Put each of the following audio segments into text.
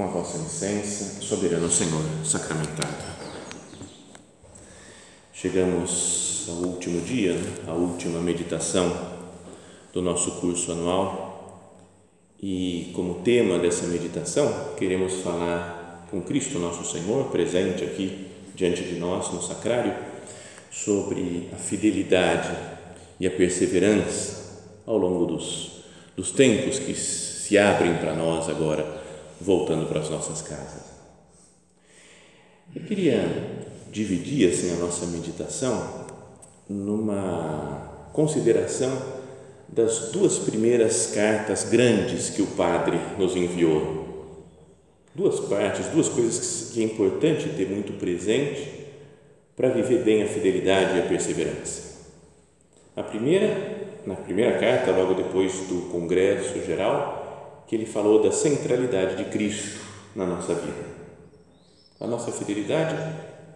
Com a vossa licença, soberano Senhor sacramentado. Chegamos ao último dia, à última meditação do nosso curso anual. E, como tema dessa meditação, queremos falar com Cristo nosso Senhor, presente aqui diante de nós no sacrário, sobre a fidelidade e a perseverança ao longo dos, dos tempos que se abrem para nós agora voltando para as nossas casas. Eu queria dividir assim a nossa meditação numa consideração das duas primeiras cartas grandes que o Padre nos enviou. Duas partes, duas coisas que é importante ter muito presente para viver bem a fidelidade e a perseverança. A primeira, na primeira carta, logo depois do Congresso Geral, que ele falou da centralidade de Cristo na nossa vida. A nossa fidelidade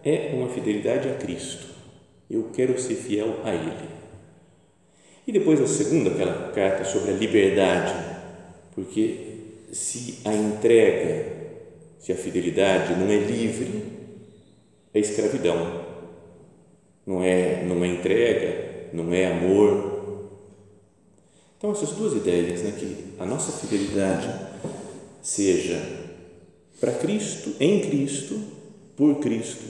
é uma fidelidade a Cristo. Eu quero ser fiel a Ele. E depois a segunda, aquela carta sobre a liberdade, porque se a entrega, se a fidelidade não é livre, é escravidão. Não é, não é entrega, não é amor, então, essas duas ideias, né, que a nossa fidelidade seja para Cristo, em Cristo, por Cristo,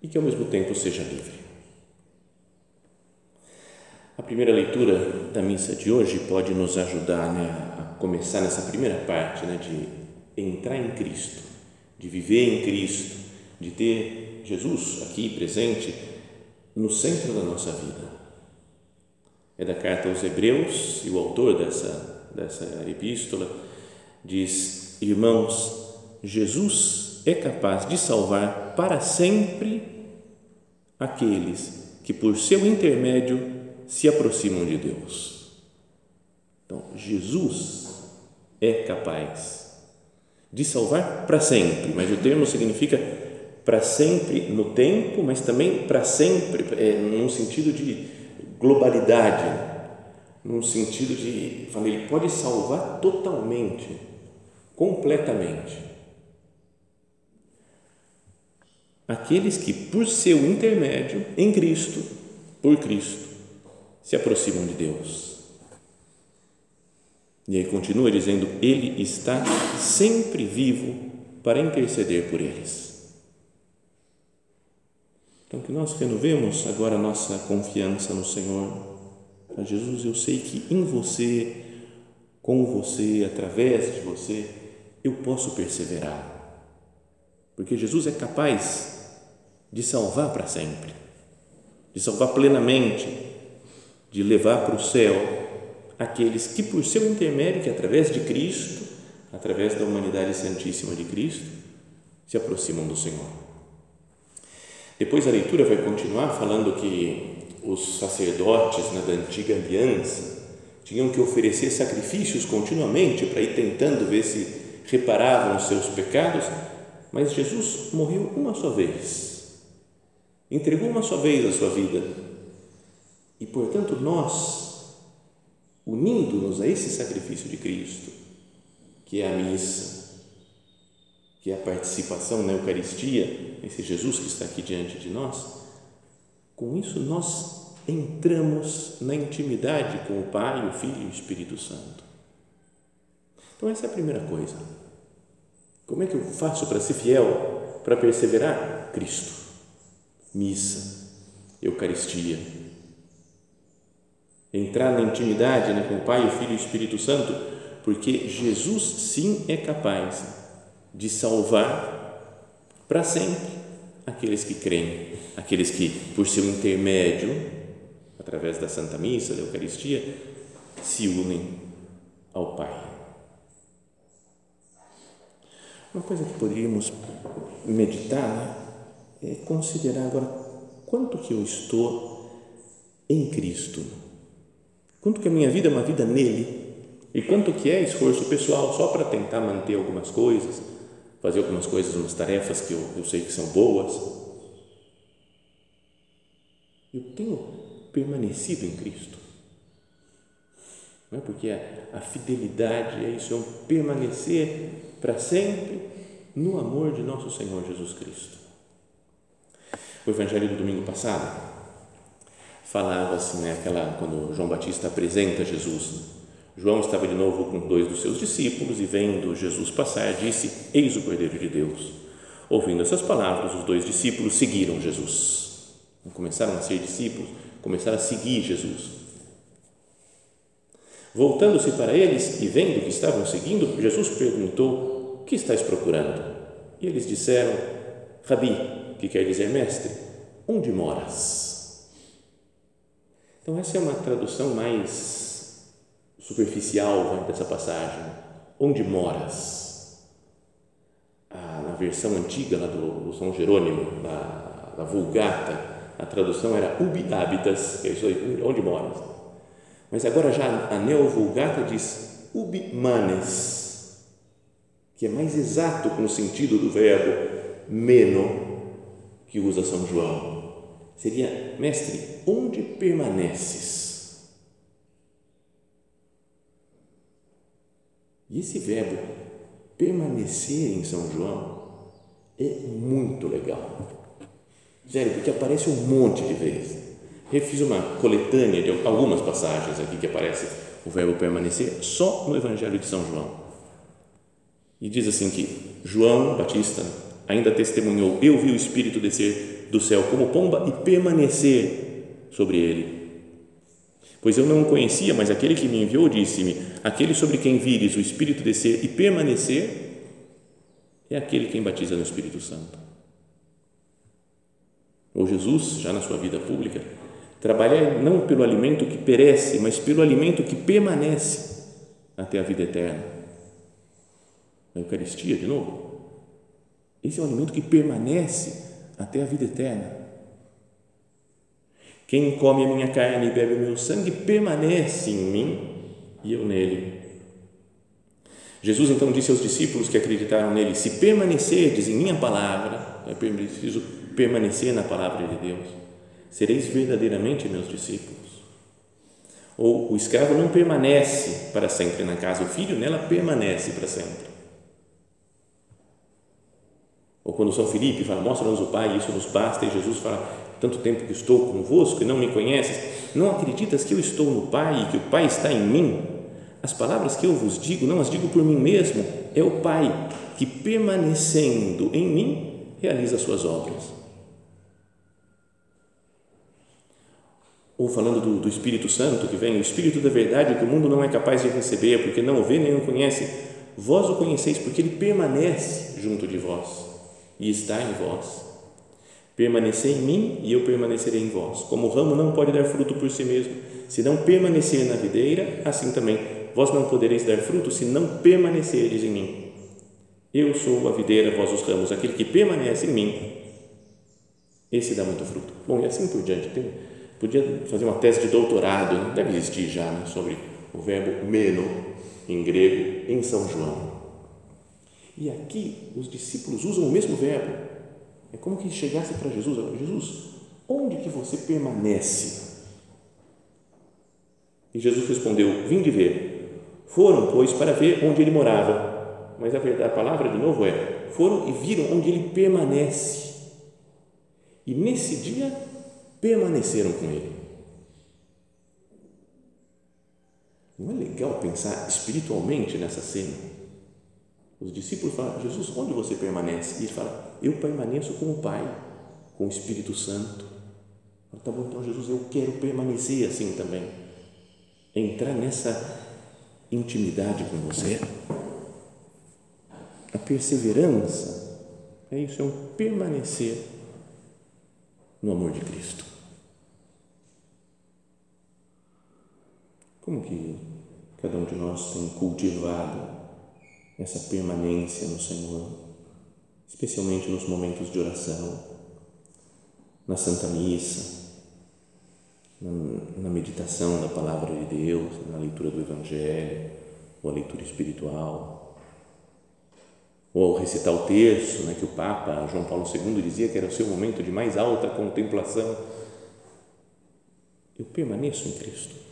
e que ao mesmo tempo seja livre. A primeira leitura da missa de hoje pode nos ajudar né, a começar nessa primeira parte né, de entrar em Cristo, de viver em Cristo, de ter Jesus aqui presente no centro da nossa vida é da carta aos Hebreus e o autor dessa, dessa epístola diz: Irmãos, Jesus é capaz de salvar para sempre aqueles que, por seu intermédio, se aproximam de Deus. Então, Jesus é capaz de salvar para sempre, mas o termo significa para sempre no tempo, mas também para sempre, é, num sentido de globalidade, num sentido de, falei, ele pode salvar totalmente, completamente. Aqueles que, por seu intermédio, em Cristo, por Cristo, se aproximam de Deus. E aí continua dizendo: Ele está sempre vivo para interceder por eles. Então, que nós renovemos agora a nossa confiança no Senhor. A Jesus, eu sei que em você, com você, através de você, eu posso perseverar. Porque Jesus é capaz de salvar para sempre, de salvar plenamente, de levar para o céu aqueles que, por seu intermédio, que através de Cristo, através da humanidade santíssima de Cristo, se aproximam do Senhor. Depois a leitura vai continuar falando que os sacerdotes né, da antiga aliança tinham que oferecer sacrifícios continuamente para ir tentando ver se reparavam os seus pecados, mas Jesus morreu uma só vez, entregou uma só vez a sua vida. E, portanto, nós, unindo-nos a esse sacrifício de Cristo, que é a missa, que é a participação na Eucaristia, esse Jesus que está aqui diante de nós, com isso nós entramos na intimidade com o Pai, o Filho e o Espírito Santo. Então, essa é a primeira coisa. Como é que eu faço para ser fiel, para perseverar? Cristo, missa, Eucaristia. Entrar na intimidade né, com o Pai, o Filho e o Espírito Santo, porque Jesus sim é capaz de salvar para sempre aqueles que creem, aqueles que, por seu intermédio, através da Santa Missa, da Eucaristia, se unem ao Pai. Uma coisa que poderíamos meditar né, é considerar agora quanto que eu estou em Cristo, quanto que a minha vida é uma vida nele. E quanto que é esforço pessoal só para tentar manter algumas coisas, fazer algumas coisas, umas tarefas que eu, eu sei que são boas. Eu tenho permanecido em Cristo. Não é? Porque a, a fidelidade é isso, é um permanecer para sempre no amor de nosso Senhor Jesus Cristo. O Evangelho do domingo passado falava assim, né, aquela, quando João Batista apresenta Jesus. João estava de novo com dois dos seus discípulos e, vendo Jesus passar, disse: Eis o Cordeiro de Deus. Ouvindo essas palavras, os dois discípulos seguiram Jesus. Começaram a ser discípulos começaram a seguir Jesus. Voltando-se para eles e vendo que estavam seguindo, Jesus perguntou: que estáis procurando? E eles disseram: Rabi, que quer dizer mestre, onde moras? Então, essa é uma tradução mais superficial dessa passagem. Onde moras? Ah, na versão antiga lá do, do São Jerônimo, da, da Vulgata, a tradução era ubi habitas, que é isso aí, onde moras. Mas agora já a Neo-Vulgata diz ubi manes, que é mais exato com o sentido do verbo meno que usa São João. Seria, mestre, onde permaneces? E esse verbo permanecer em São João é muito legal Sério, porque aparece um monte de vezes. Eu fiz uma coletânea de algumas passagens aqui que aparece o verbo permanecer só no Evangelho de São João. E diz assim que João Batista ainda testemunhou: Eu vi o Espírito descer do céu como pomba e permanecer sobre ele. Pois eu não o conhecia, mas aquele que me enviou disse-me: Aquele sobre quem vires o Espírito descer e permanecer é aquele quem batiza no Espírito Santo ou Jesus, já na sua vida pública, trabalhar não pelo alimento que perece, mas pelo alimento que permanece até a vida eterna. A Eucaristia, de novo. Esse é o alimento que permanece até a vida eterna. Quem come a minha carne e bebe o meu sangue permanece em mim e eu nele. Jesus então disse aos discípulos que acreditaram nele: Se permanecerdes em minha palavra, é preciso permanecer na palavra de Deus, sereis verdadeiramente meus discípulos. Ou o escravo não permanece para sempre na casa, o filho nela permanece para sempre. Ou quando São Filipe fala, mostra-nos o Pai, isso nos basta, e Jesus fala, tanto tempo que estou convosco e não me conheces, não acreditas que eu estou no Pai e que o Pai está em mim? As palavras que eu vos digo, não as digo por mim mesmo, é o Pai que permanecendo em mim realiza as suas obras. ou falando do, do, Espírito Santo que vem, o Espírito da verdade que o mundo não é capaz de receber, porque não o vê nem o conhece, vós o conheceis porque ele permanece junto de vós e está em vós. Permanecei em mim e eu permanecerei em vós. Como o ramo não pode dar fruto por si mesmo, se não permanecer na videira, assim também vós não podereis dar fruto se não permanecerdes em mim. Eu sou a videira, vós os ramos, aquele que permanece em mim, esse dá muito fruto. Bom, e assim por diante. Tem Podia fazer uma tese de doutorado, deve existir já, né, sobre o verbo meno, em grego, em São João. E aqui os discípulos usam o mesmo verbo. É como que chegasse para Jesus, Jesus, onde que você permanece? E Jesus respondeu, vim de ver. Foram, pois, para ver onde ele morava. Mas a, verdade, a palavra, de novo, é, foram e viram onde ele permanece. E nesse dia permaneceram com ele. Não é legal pensar espiritualmente nessa cena? Os discípulos falam, Jesus, onde você permanece? E ele fala, eu permaneço com o Pai, com o Espírito Santo. Tá bom, então Jesus, eu quero permanecer assim também. Entrar nessa intimidade com você. A perseverança é isso, é um permanecer no amor de Cristo. Como que cada um de nós tem cultivado essa permanência no Senhor, especialmente nos momentos de oração, na Santa Missa, na, meditação da Palavra de Deus, na leitura do Evangelho, ou a leitura espiritual, ou ao recitar o terço, né, que o Papa João Paulo II dizia que era o seu momento de mais alta contemplação. Eu permaneço em Cristo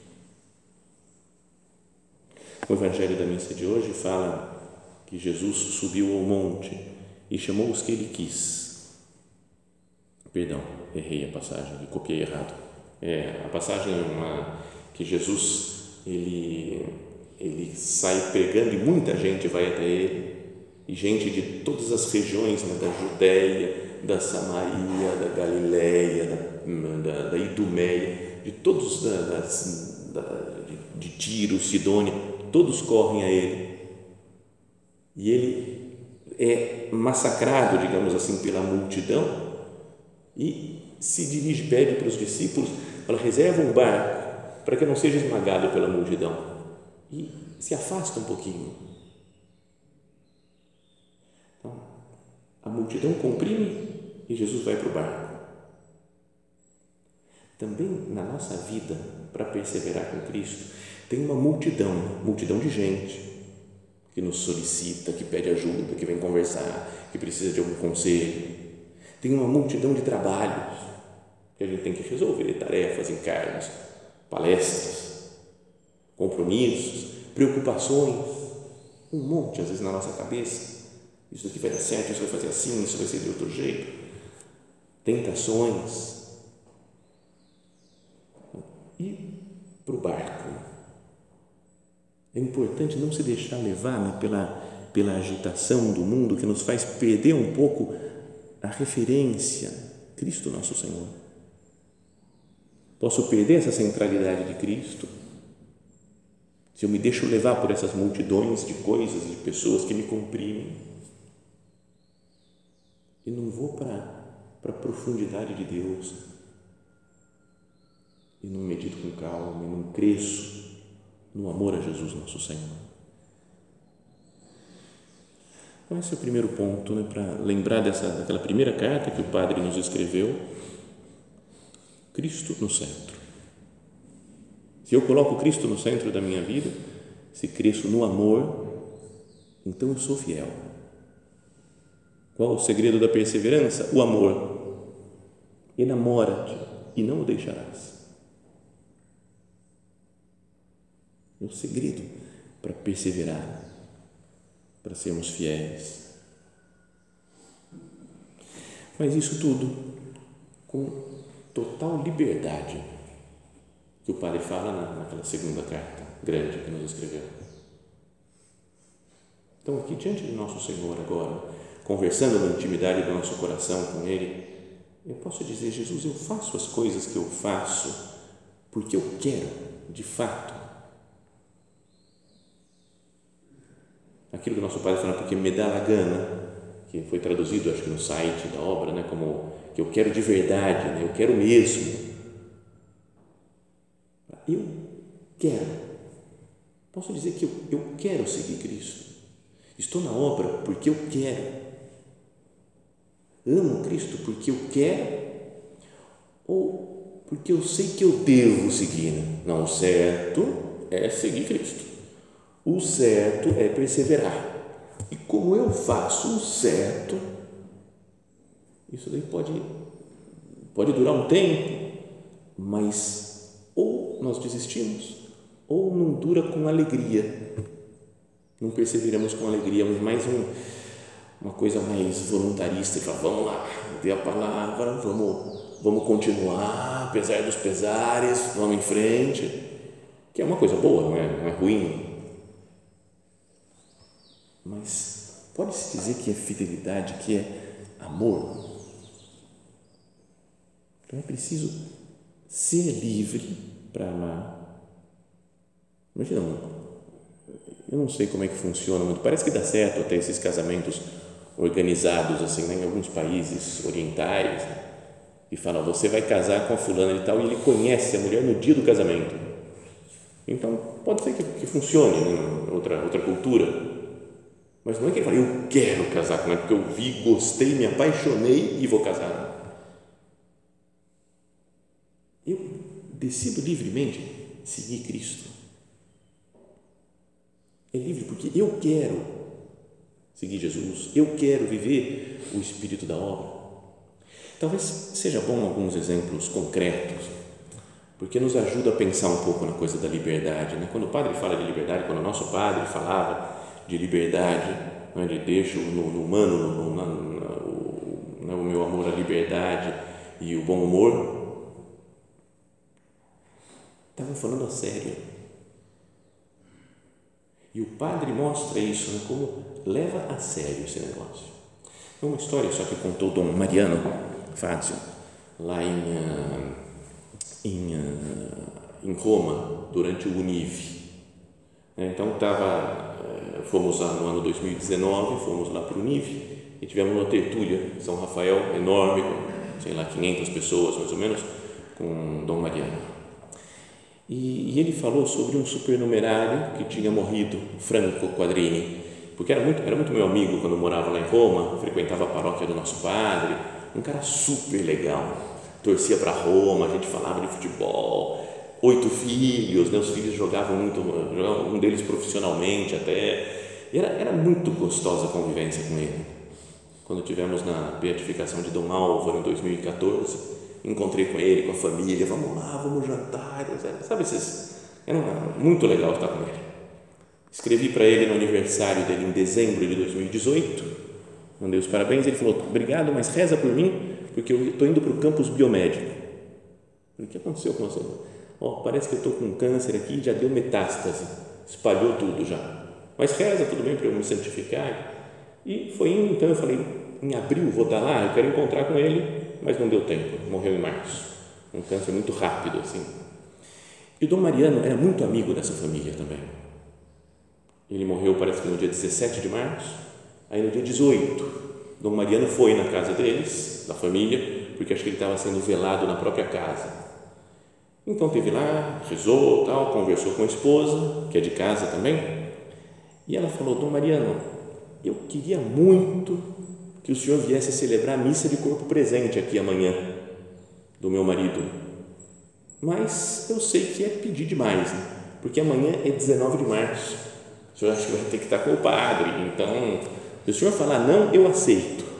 o Evangelho da missa de hoje fala que Jesus subiu ao monte e chamou os que ele quis. Perdão, errei a passagem, copiei errado. É, a passagem é uma que Jesus ele ele sai pregando e muita gente vai até ele e gente de todas as regiões né, da Judéia, da Samaria, da Galiléia, da, da, da Idumeia, de todos da, da, de, de Tiro, Sidônia, todos correm a ele. E ele é massacrado, digamos assim, pela multidão e se dirige, pede para os discípulos, fala, reserva um barco para que não seja esmagado pela multidão e se afasta um pouquinho. Então, a multidão comprime e Jesus vai para o barco. Também na nossa vida, para perseverar com Cristo, tem uma multidão, multidão de gente que nos solicita, que pede ajuda, que vem conversar, que precisa de algum conselho. Tem uma multidão de trabalhos que a gente tem que resolver, tarefas, encargos, palestras, compromissos, preocupações, um monte às vezes na nossa cabeça. Isso aqui vai dar certo, isso vai fazer assim, isso vai ser de outro jeito. Tentações. E para o barco é importante não se deixar levar né, pela, pela agitação do mundo que nos faz perder um pouco a referência, Cristo nosso Senhor. Posso perder essa centralidade de Cristo se eu me deixo levar por essas multidões de coisas, de pessoas que me comprimem e não vou para a profundidade de Deus e não medito com calma e não cresço no amor a Jesus nosso Senhor. Então, esse é o primeiro ponto, né, para lembrar dessa, daquela primeira carta que o Padre nos escreveu. Cristo no centro. Se eu coloco Cristo no centro da minha vida, se cresço no amor, então eu sou fiel. Qual o segredo da perseverança? O amor. Enamora-te e não o deixarás. É o segredo para perseverar, para sermos fiéis. Mas isso tudo com total liberdade, que o Padre fala naquela segunda carta grande que nos escreveu. Então, aqui diante de nosso Senhor agora, conversando na intimidade do nosso coração com Ele, eu posso dizer: Jesus, eu faço as coisas que eu faço porque eu quero, de fato, aquilo que o nosso pai fala, porque me dá a gana, que foi traduzido, acho que no site da obra, né, como que eu quero de verdade, né, eu quero mesmo. Eu quero. Posso dizer que eu, eu quero seguir Cristo. Estou na obra porque eu quero. Amo Cristo porque eu quero ou porque eu sei que eu devo seguir. Não, certo é seguir Cristo. O certo é perseverar. E como eu faço o certo, isso daí pode, pode durar um tempo, mas ou nós desistimos, ou não dura com alegria. Não perseveramos com alegria, mas mais um, uma coisa mais voluntarista, fala, vamos lá, dê a palavra, vamos, vamos continuar, apesar dos pesares, vamos em frente que é uma coisa boa, não é, não é ruim. Mas pode-se dizer que é fidelidade, que é amor. Então é preciso ser livre para amar. Imagina, eu não sei como é que funciona, mas parece que dá certo até esses casamentos organizados assim, né, em alguns países orientais, né, e fala, você vai casar com a fulana e tal, e ele conhece a mulher no dia do casamento. Então, pode ser que, que funcione em outra, outra cultura, mas não é que ele fala, eu quero casar com ela, porque eu vi, gostei, me apaixonei e vou casar. Eu decido livremente seguir Cristo. É livre porque eu quero seguir Jesus, eu quero viver o espírito da obra. Talvez seja bom alguns exemplos concretos, porque nos ajuda a pensar um pouco na coisa da liberdade. Né? Quando o padre fala de liberdade, quando o nosso padre falava de liberdade, né? ele deixa no, no humano no, na, na, o, né? o meu amor à liberdade e o bom humor, estava falando a sério. E o padre mostra isso, né? como leva a sério esse negócio. É uma história só que contou Dom Mariano, Fazio, lá em, uh, em, uh, em Roma, durante o Univ. Então, tava, uh, fomos lá no ano 2019, fomos lá para o Univ e tivemos uma tertúlia, São Rafael, enorme, com, sei lá, 500 pessoas mais ou menos, com Dom Mariano. E, e ele falou sobre um supernumerário que tinha morrido, Franco Quadrini, porque era muito, era muito meu amigo quando morava lá em Roma, frequentava a paróquia do nosso padre, um cara super legal, torcia para Roma, a gente falava de futebol, oito filhos, né? os filhos jogavam muito, um deles profissionalmente até, era, era muito gostosa a convivência com ele. Quando tivemos na beatificação de Dom Álvaro em 2014, encontrei com ele, com a família, vamos lá, vamos jantar, sabe esses, era muito legal estar com ele. Escrevi para ele no aniversário dele em dezembro de 2018 mandei os parabéns, ele falou, obrigado, mas reza por mim, porque eu estou indo para o campus biomédico. o que aconteceu com você? Oh, parece que eu estou com câncer aqui, já deu metástase, espalhou tudo já. Mas reza, tudo bem para eu me santificar. E foi indo, então eu falei, em abril vou estar lá, eu quero encontrar com ele, mas não deu tempo, morreu em março. Um câncer muito rápido, assim. E o Dom Mariano era muito amigo dessa família também. Ele morreu, parece que no dia 17 de março, Aí no dia 18, Dom Mariano foi na casa deles, da família, porque acho que ele estava sendo velado na própria casa. Então teve lá, rezou, tal, conversou com a esposa, que é de casa também, e ela falou: Dom Mariano, eu queria muito que o senhor viesse celebrar a missa de corpo presente aqui amanhã do meu marido, mas eu sei que é pedir demais, né? porque amanhã é 19 de março. O senhor acha que vai ter que estar com o padre, então se o senhor falar não, eu aceito.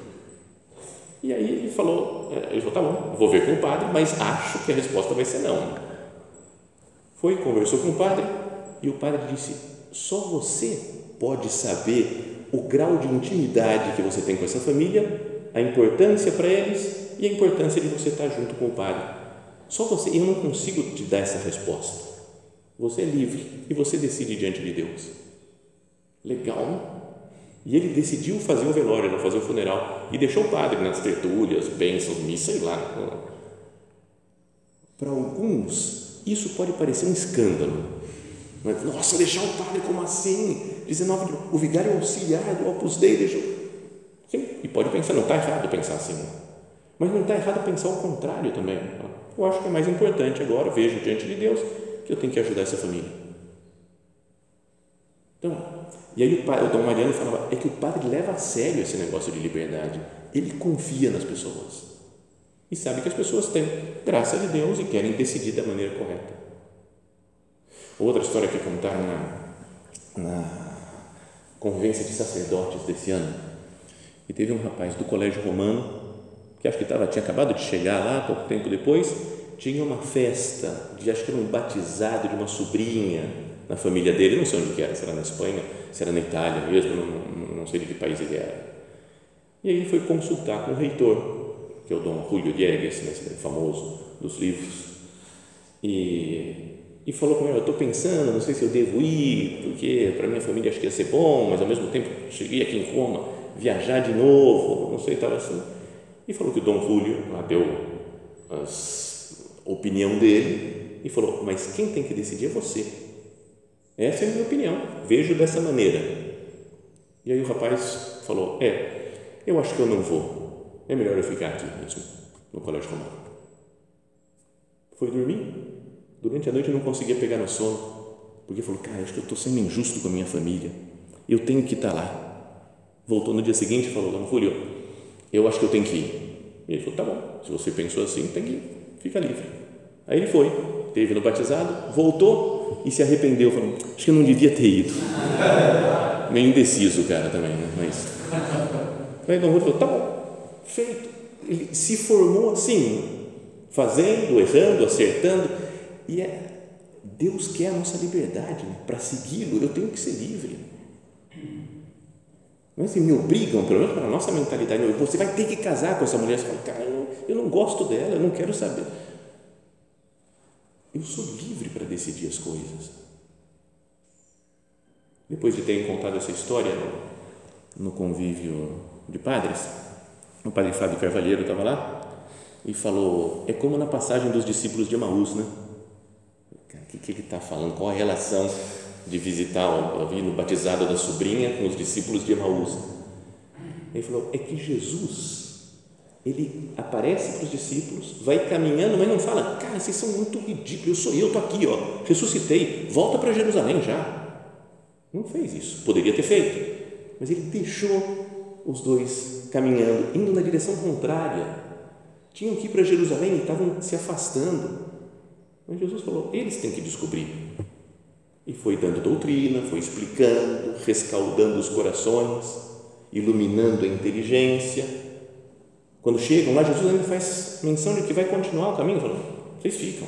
E aí ele falou, é, ele falou, tá bom, vou ver com o padre, mas acho que a resposta vai ser não. Foi, conversou com o padre e o padre disse, só você pode saber o grau de intimidade que você tem com essa família, a importância para eles e a importância de você estar junto com o padre. Só você, eu não consigo te dar essa resposta. Você é livre e você decide diante de Deus. Legal, não? E ele decidiu fazer o velório, não fazer o funeral, e deixou o padre nas tertúlias, bênçãos, missa, sei lá. Para alguns, isso pode parecer um escândalo. Nossa, deixar o padre como assim? 19, o vigário auxiliar do Opus Dei deixou. Sim, e pode pensar, não está errado pensar assim. Mas não está errado pensar o contrário também. Eu acho que é mais importante agora, vejo diante de Deus, que eu tenho que ajudar essa família. Então, e aí o, padre, o Dom Mariano falava, é que o padre leva a sério esse negócio de liberdade. Ele confia nas pessoas. E sabe que as pessoas têm graça de Deus e querem decidir da maneira correta. Outra história que contaram na, na convivência de sacerdotes desse ano, e teve um rapaz do colégio romano, que acho que tava, tinha acabado de chegar lá, pouco tempo depois, tinha uma festa de, acho que era um batizado de uma sobrinha na família dele, não sei onde que era, se era na Espanha, se era na Itália mesmo, não, não sei de que país ele era. E aí ele foi consultar com o reitor, que é o Dom Julio Diegues, né, famoso dos livros, e, e falou comigo, eu estou pensando, não sei se eu devo ir, porque para minha família acho que ia ser bom, mas ao mesmo tempo cheguei aqui em Roma, viajar de novo, não sei, estava assim. E falou que o Dom Júlio lá deu a opinião dele e falou, mas quem tem que decidir é você. Essa é a minha opinião, vejo dessa maneira. E aí o rapaz falou, é, eu acho que eu não vou, é melhor eu ficar aqui mesmo, no Colégio Romano. Foi dormir Durante a noite eu não conseguia pegar no sono, porque falou, cara, acho que eu estou sendo injusto com a minha família, eu tenho que estar tá lá. Voltou no dia seguinte e falou, Dona Fúrio, eu acho que eu tenho que ir. E ele falou, tá bom, se você pensou assim, tem que ir, fica livre. Aí ele foi, teve no batizado, voltou e se arrependeu, falou, acho que eu não devia ter ido. Meio indeciso cara também, né? Mas. Aí Dom Fúrio falou, tá bom, feito. Ele se formou assim, fazendo, errando, acertando e é, Deus quer a nossa liberdade né? para segui-lo. Eu tenho que ser livre. Não é assim, me obrigam, pelo menos para a nossa mentalidade, você vai ter que casar com essa mulher. Você fala, cara, eu eu não gosto dela, eu não quero saber. Eu sou livre para decidir as coisas. Depois de terem contado essa história no, convívio de padres, o padre Fábio Carvalheiro estava lá e falou: é como na passagem dos discípulos de Emaús, né? O que, ele está falando? Qual a relação de visitar, eu vi no batizado da sobrinha com os discípulos de Emaús. Ele falou, é que Jesus, ele aparece para os discípulos, vai caminhando, mas não fala, cara, vocês são muito ridículos, eu sou eu, estou aqui, ó, ressuscitei, volta para Jerusalém já. Não fez isso, poderia ter feito, mas ele deixou os dois caminhando, indo na direção contrária. Tinham que ir para Jerusalém e estavam se afastando. Mas Jesus falou: eles têm que descobrir. E foi dando doutrina, foi explicando, rescaldando os corações, iluminando a inteligência. Quando chegam lá, Jesus ainda faz menção de que vai continuar o caminho, falando: vocês ficam.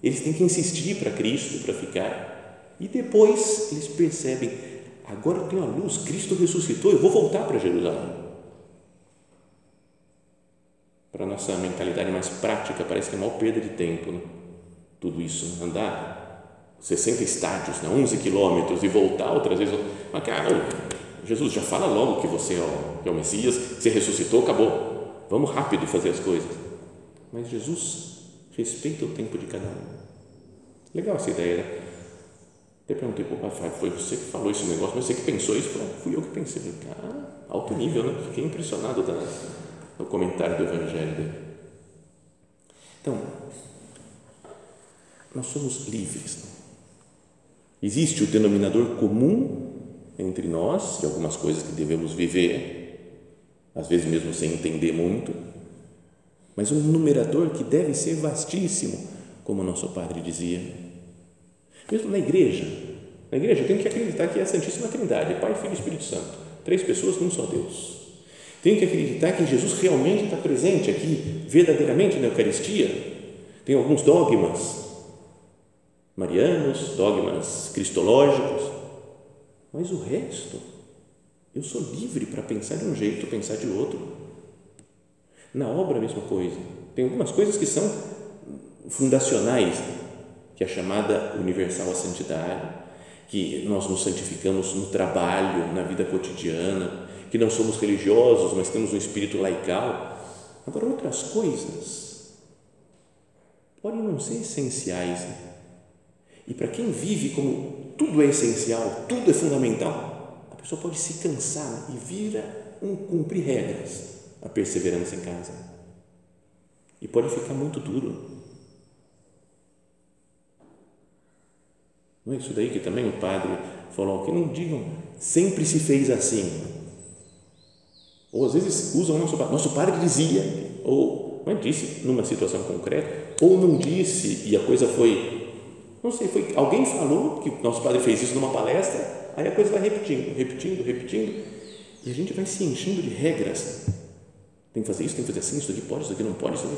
Eles têm que insistir para Cristo, para ficar. E depois eles percebem: agora eu tenho a luz, Cristo ressuscitou, eu vou voltar para Jerusalém. Para a nossa mentalidade mais prática, parece que é maior perda de tempo. Né? tudo isso, andar 60 estádios, né, 11 quilômetros e voltar outras vezes. Mas, cara, Jesus já fala logo que você é o, que é o Messias, você ressuscitou, acabou. Vamos rápido fazer as coisas. Mas Jesus respeita o tempo de cada um. Legal essa ideia, né? Até perguntei para o pai, foi você que falou esse negócio, mas você que pensou isso? Fui eu que pensei. Cara, alto nível, né? Fiquei impressionado da, no comentário do Evangelho dele. Então, nós somos livres. Existe o denominador comum entre nós e algumas coisas que devemos viver, às vezes mesmo sem entender muito, mas um numerador que deve ser vastíssimo, como nosso padre dizia. Mesmo na igreja, na igreja tem que acreditar que é a Santíssima Trindade, Pai, Filho e Espírito Santo, três pessoas num só Deus. Tem que acreditar que Jesus realmente está presente aqui, verdadeiramente na Eucaristia. Tem alguns dogmas marianos, dogmas cristológicos, mas o resto, eu sou livre para pensar de um jeito, pensar de outro. Na obra, a mesma coisa. Tem algumas coisas que são fundacionais, que é a chamada universal a santidade, que nós nos santificamos no trabalho, na vida cotidiana, que não somos religiosos, mas temos um espírito laical. Agora, outras coisas podem não ser essenciais, né? E para quem vive como tudo é essencial, tudo é fundamental, pessoa pode se cansar e vira um cumprir regras a perseverança em casa. E pode ficar muito duro. Não é isso daí que também o padre falou, que não digam sempre se fez assim. Ou às vezes usam o nosso padre, nosso padre dizia, ou não é, disse numa situação concreta, ou não disse e a coisa foi não sei, foi alguém falou que nosso padre fez isso numa palestra, aí a coisa vai repetindo, repetindo, repetindo, e a gente vai se enchendo de regras. Tem que fazer isso, tem que fazer assim, isso aqui pode, isso aqui não pode, isso aqui.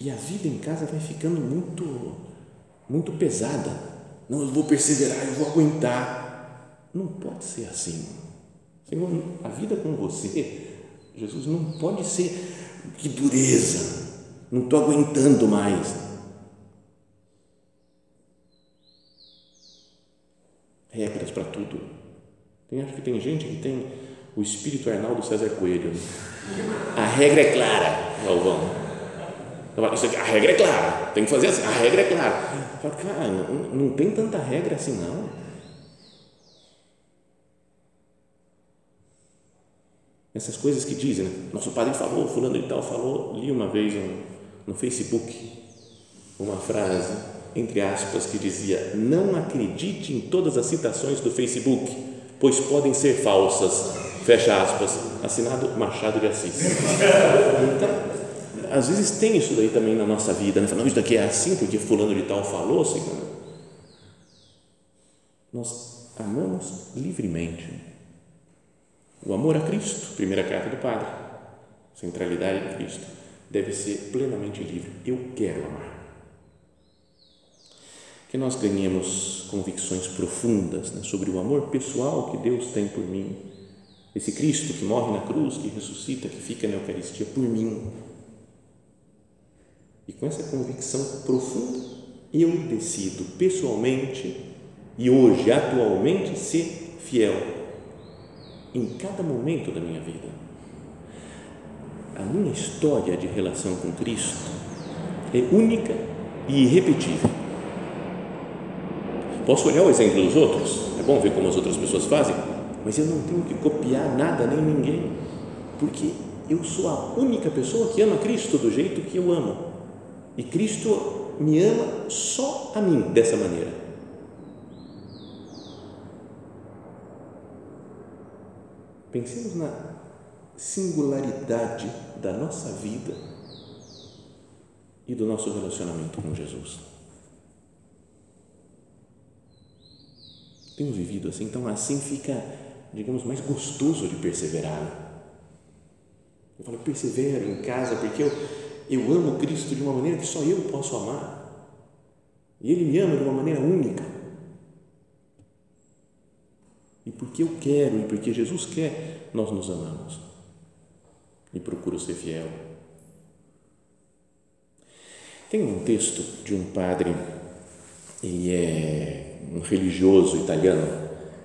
E a vida em casa vai ficando muito, muito pesada. Não, eu vou perseverar, eu vou aguentar. Não pode ser assim. Senhor, a vida com você, Jesus, não pode ser que dureza. Não estou aguentando mais regras para tudo. Tem, acho que tem gente que tem o espírito Arnaldo César Coelho. Né? A regra é clara, Galvão. A regra é clara, tem que fazer assim, a regra é clara. Falo, cara, não, não tem tanta regra assim, não. Essas coisas que dizem, né? nosso padre falou, fulano e tal falou, li uma vez no Facebook uma frase, entre aspas, que dizia: Não acredite em todas as citações do Facebook, pois podem ser falsas. Fecha aspas. Assinado Machado de Assis. Então, às vezes tem isso daí também na nossa vida, né? Não, isso daqui é assim porque fulano de tal falou, assim, Nós amamos livremente. O amor a Cristo, primeira carta do Padre, centralidade de Cristo, deve ser plenamente livre. Eu quero amar que nós ganhemos convicções profundas né, sobre o amor pessoal que Deus tem por mim, esse Cristo que morre na cruz, que ressuscita, que fica na Eucaristia por mim. E com essa convicção profunda, eu decido pessoalmente e hoje, atualmente, ser fiel em cada momento da minha vida. A minha história de relação com Cristo é única e irrepetível Posso olhar o exemplo dos outros, é bom ver como as outras pessoas fazem, mas eu não tenho que copiar nada nem ninguém, porque eu sou a única pessoa que ama Cristo do jeito que eu amo, e Cristo me ama só a mim dessa maneira. Pensemos na singularidade da nossa vida e do nosso relacionamento com Jesus. Temos vivido assim, então assim fica, digamos, mais gostoso de perseverar. Eu falo, persevero em casa porque eu, eu amo Cristo de uma maneira que só eu posso amar. E Ele me ama de uma maneira única. E porque eu quero e porque Jesus quer, nós nos amamos. E procuro ser fiel. Tem um texto de um padre, e é um religioso italiano,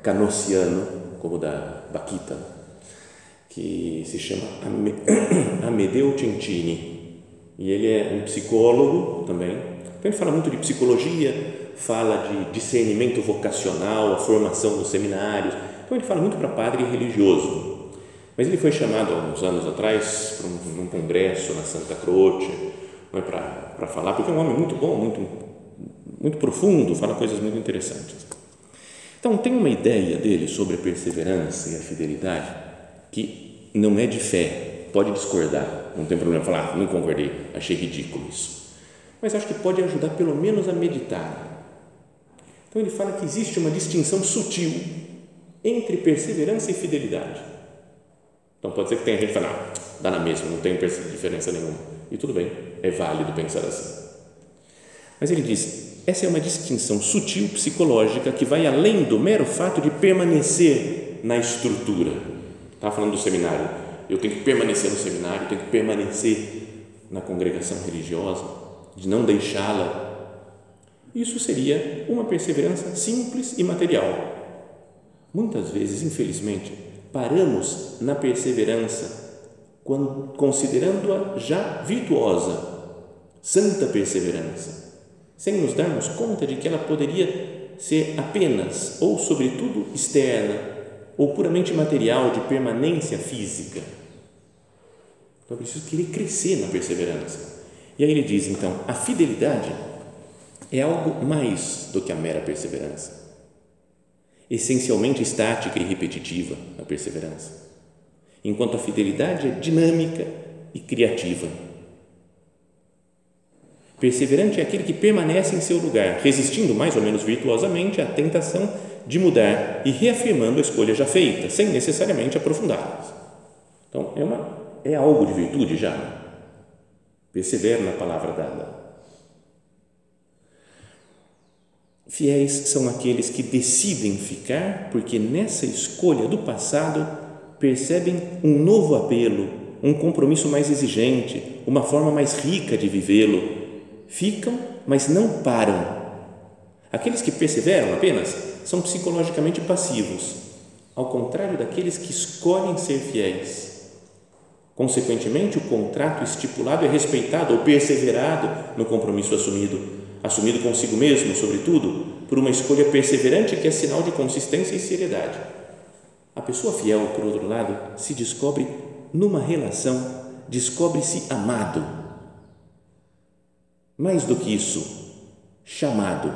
canociano, como da Baquita, que se chama Amedeo Centini, e ele é um psicólogo também. Então ele fala muito de psicologia, fala de discernimento vocacional, a formação dos seminários. Então ele fala muito para padre religioso. Mas ele foi chamado há uns anos atrás para um, um congresso na Santa Croce, é para falar, porque é um homem muito bom, muito muito profundo, fala coisas muito interessantes. Então, tem uma ideia dele sobre a perseverança e a fidelidade que não é de fé, pode discordar, não tem problema falar, ah, não concordei, achei ridículo isso. Mas acho que pode ajudar pelo menos a meditar. Então, ele fala que existe uma distinção sutil entre perseverança e fidelidade. Então, pode ser que tenha gente que fale, ah, dá na mesma, não tem diferença nenhuma. E tudo bem, é válido pensar assim. Mas ele diz: essa é uma distinção sutil psicológica que vai além do mero fato de permanecer na estrutura. Estava falando do seminário. Eu tenho que permanecer no seminário, tenho que permanecer na congregação religiosa, de não deixá-la. Isso seria uma perseverança simples e material. Muitas vezes, infelizmente, paramos na perseverança considerando-a já virtuosa, santa perseverança sem nos darmos conta de que ela poderia ser apenas ou sobretudo externa ou puramente material de permanência física. Então é preciso querer crescer na perseverança. E aí ele diz então: a fidelidade é algo mais do que a mera perseverança. Essencialmente estática e repetitiva a perseverança, enquanto a fidelidade é dinâmica e criativa Perseverante é aquele que permanece em seu lugar, resistindo mais ou menos virtuosamente à tentação de mudar e reafirmando a escolha já feita, sem necessariamente aprofundá-las. Então, é, uma, é algo de virtude já. Persevera na palavra dada. Fiéis são aqueles que decidem ficar porque nessa escolha do passado percebem um novo apelo, um compromisso mais exigente, uma forma mais rica de vivê-lo ficam, mas não param. Aqueles que perseveram apenas são psicologicamente passivos, ao contrário daqueles que escolhem ser fiéis. Consequentemente, o contrato estipulado é respeitado ou perseverado no compromisso assumido, assumido consigo mesmo, sobretudo, por uma escolha perseverante que é sinal de consistência e seriedade. A pessoa fiel, por outro lado, se descobre numa relação, descobre-se amado. Mais do que isso, chamado.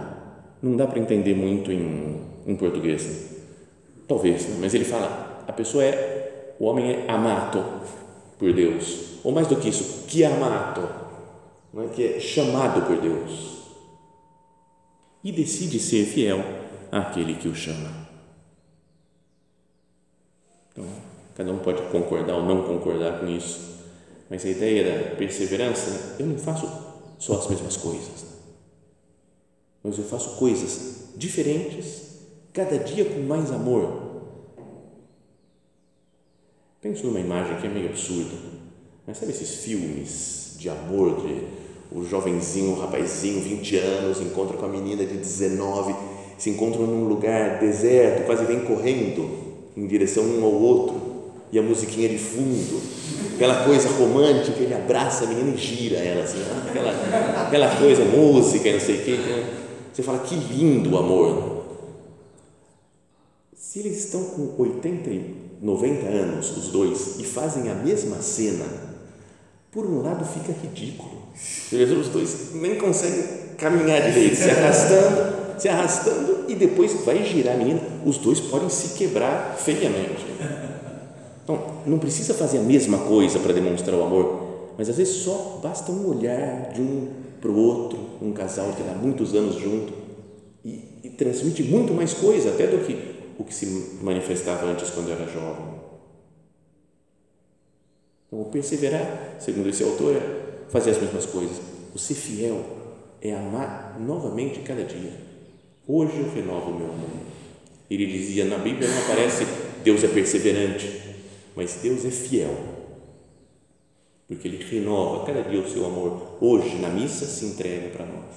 Não dá para entender muito em, em português. Né? Talvez, né? mas ele fala, a pessoa é, o homem é amato por Deus. Ou mais do que isso, que amato, não é? que é chamado por Deus. E decide ser fiel àquele que o chama. Então, cada um pode concordar ou não concordar com isso, mas a ideia da perseverança, eu não faço só as mesmas coisas, mas eu faço coisas diferentes, cada dia com mais amor. Penso numa imagem que é meio absurda, mas sabe esses filmes de amor, de o jovenzinho, o rapazinho, 20 anos, encontra com a menina de 19, se encontram num lugar deserto, quase vem correndo em direção um ao outro e a musiquinha de fundo, aquela coisa romântica, ele abraça a menina e gira ela assim, aquela, aquela coisa, música, não sei o quê. Então, você fala, que lindo o amor. Se eles estão com 80 e 90 anos, os dois, e fazem a mesma cena, por um lado fica ridículo. Os dois nem conseguem caminhar direito, se arrastando, se arrastando e depois vai girar a menina, os dois podem se quebrar feiamente. Então, não precisa fazer a mesma coisa para demonstrar o amor, mas às vezes só basta um olhar de um para o outro, um casal que está muitos anos junto e, e transmite muito mais coisa até do que o que se manifestava antes quando era jovem. Então, perseverar, segundo esse autor, é fazer as mesmas coisas. O ser fiel é amar novamente cada dia Hoje eu renovo o meu amor. Ele dizia, na Bíblia não aparece Deus é perseverante, mas Deus é fiel. Porque Ele renova cada dia o seu amor. Hoje, na missa, se entrega para nós.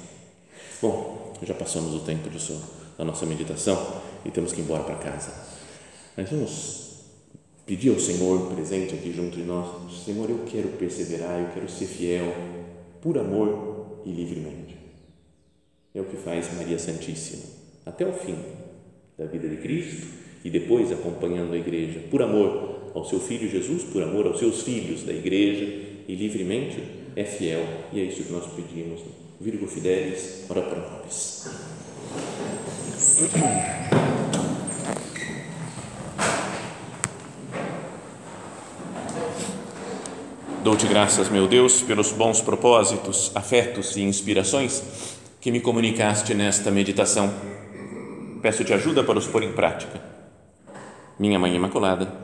Bom, já passamos o tempo disso, da nossa meditação e temos que ir embora para casa. Mas vamos pedir ao Senhor presente aqui junto de nós: Senhor, eu quero perseverar, eu quero ser fiel, por amor e livremente. É o que faz Maria Santíssima, até o fim da vida de Cristo e depois acompanhando a igreja, por amor ao seu filho Jesus, por amor aos seus filhos da igreja e livremente é fiel. E é isso que nós pedimos. Virgo Fidelis, ora pro nobis. Dou-te graças, meu Deus, pelos bons propósitos, afetos e inspirações que me comunicaste nesta meditação. Peço-te ajuda para os pôr em prática. Minha Mãe Imaculada,